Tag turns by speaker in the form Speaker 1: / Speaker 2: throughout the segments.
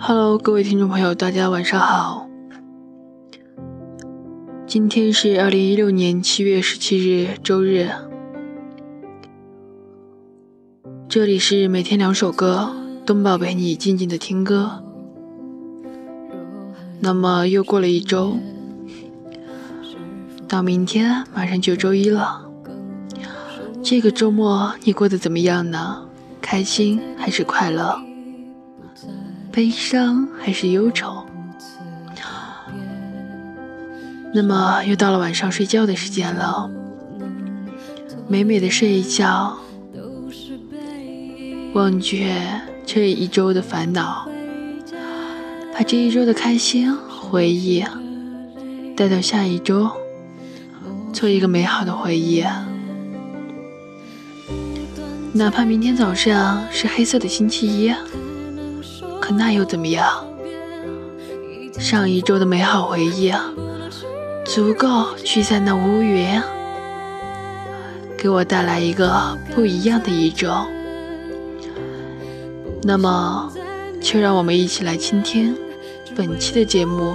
Speaker 1: Hello，各位听众朋友，大家晚上好。今天是二零一六年七月十七日，周日。这里是每天两首歌，东宝陪你静静的听歌。那么又过了一周，到明天马上就周一了。这个周末你过得怎么样呢？开心还是快乐？悲伤还是忧愁？那么又到了晚上睡觉的时间了，美美的睡一觉，忘却这一周的烦恼，把这一周的开心回忆带到下一周，做一个美好的回忆。哪怕明天早上是黑色的星期一。可那又怎么样？上一周的美好回忆啊，足够驱散那乌云，给我带来一个不一样的一周。那么，就让我们一起来倾听本期的节目，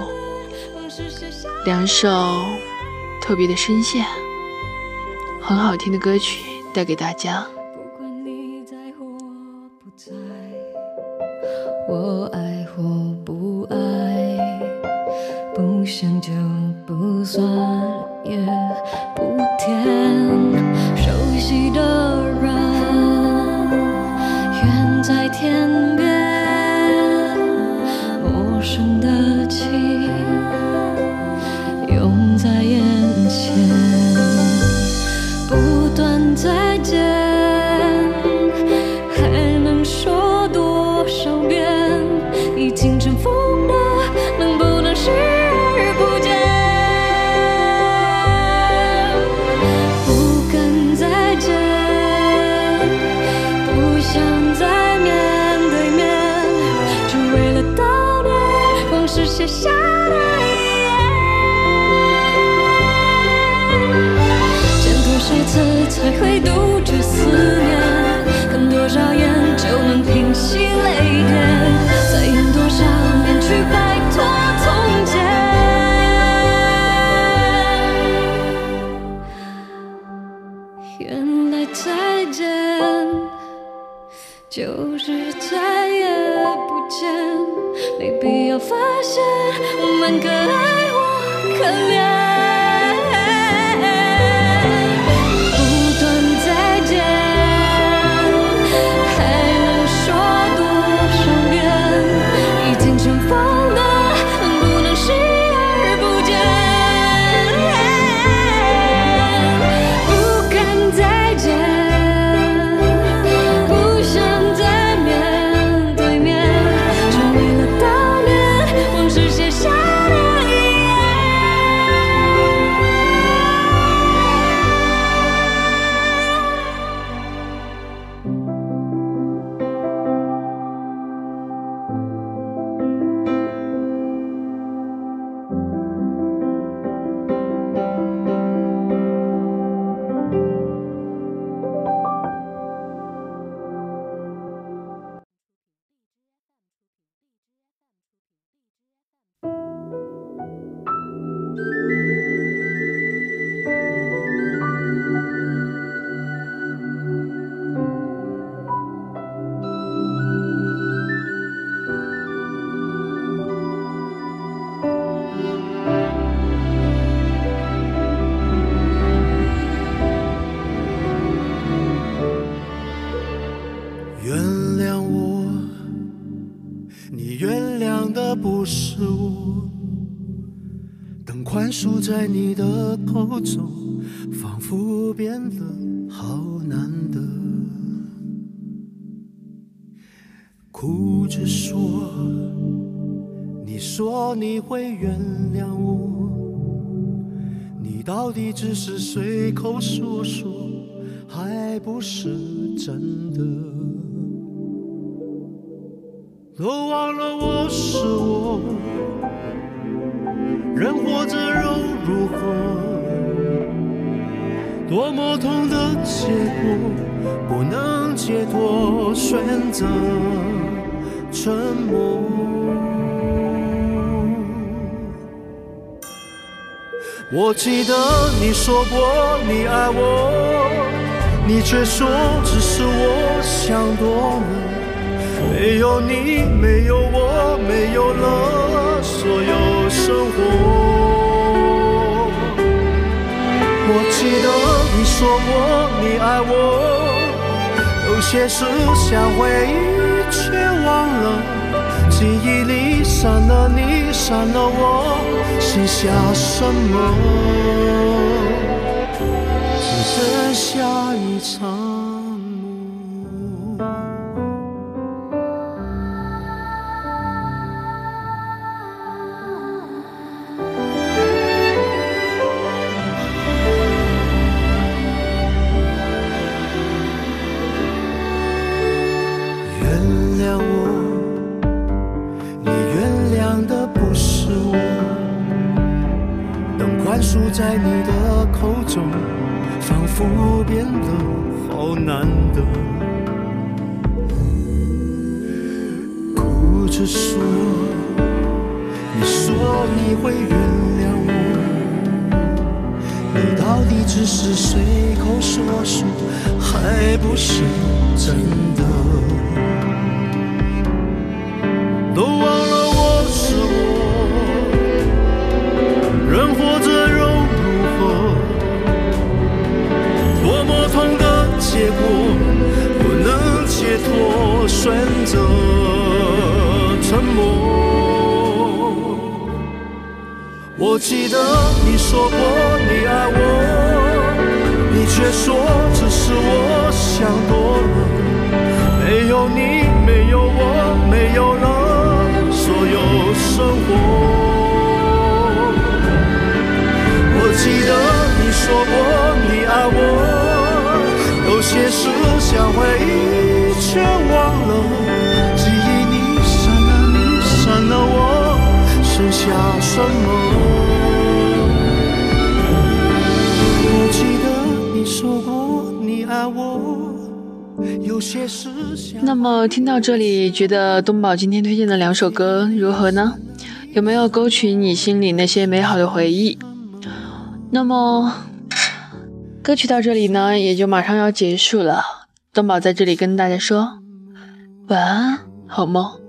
Speaker 1: 两首特别的声线，很好听的歌曲带给大家。
Speaker 2: 我是下的眼，见多少次才会懂。发现我们可爱我可怜 Música
Speaker 3: 输在你的口中，仿佛变得好难得。哭着说，你说你会原谅我，你到底只是随口说说，还不是真的？都忘了我是我。人活着又如何？多么痛的结果，不能解脱，选择沉默。我记得你说过你爱我，你却说只是我想多了。没有你，没有我，没有了所有生活。我记得你说过你爱我，有些事想回忆却忘了，记忆里删了你，删了我，剩下什么？变得好难得。哭着说，你说你会原谅我，你到底只是随口说说，还不是真的？结果，不能解脱，选择沉默。我记得你说过你爱我，你却说只是我想多了。没有你，没有我，没有了所有生活。我记得你说过我，有些事想回忆却忘了，记忆里删了你，删了我，剩下什么？我记得你说过你爱我。有些事想
Speaker 1: 那么听到这里，觉得东宝今天推荐的两首歌如何呢？有没有勾起你心里那些美好的回忆？那么歌曲到这里呢，也就马上要结束了。东宝在这里跟大家说晚安，好梦。